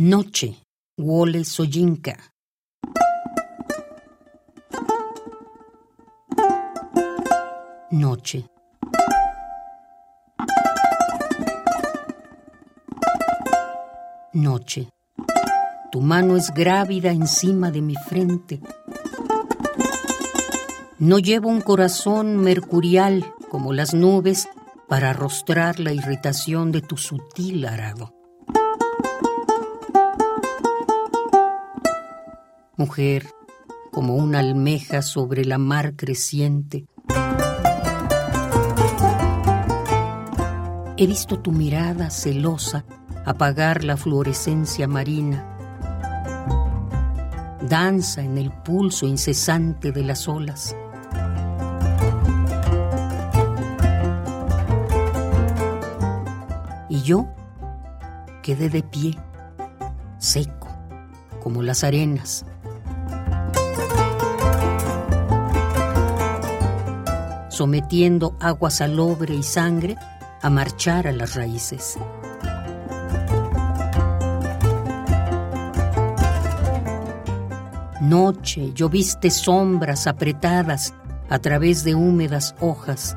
Noche, Wole Soyinka. Noche. Noche. Tu mano es grávida encima de mi frente. No llevo un corazón mercurial como las nubes para arrostrar la irritación de tu sutil arado. Mujer, como una almeja sobre la mar creciente, he visto tu mirada celosa apagar la fluorescencia marina. Danza en el pulso incesante de las olas. Y yo quedé de pie, seco, como las arenas. Sometiendo agua salobre y sangre a marchar a las raíces. Noche lloviste sombras apretadas a través de húmedas hojas.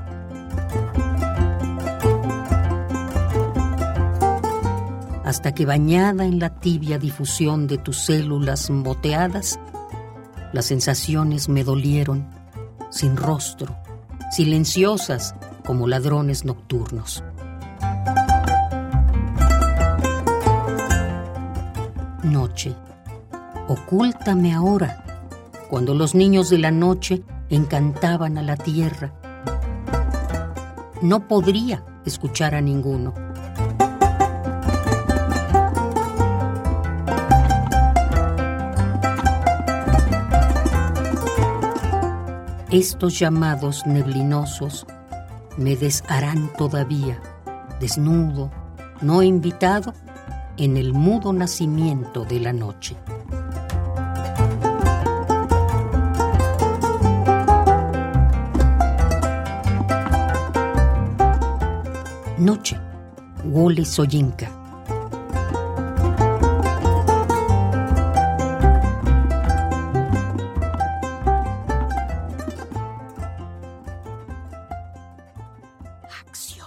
Hasta que bañada en la tibia difusión de tus células moteadas, las sensaciones me dolieron, sin rostro, silenciosas como ladrones nocturnos. Noche, ocúltame ahora, cuando los niños de la noche encantaban a la tierra. No podría escuchar a ninguno. Estos llamados neblinosos me desharán todavía, desnudo, no invitado, en el mudo nacimiento de la noche. Noche, Wole Soyinka. relax.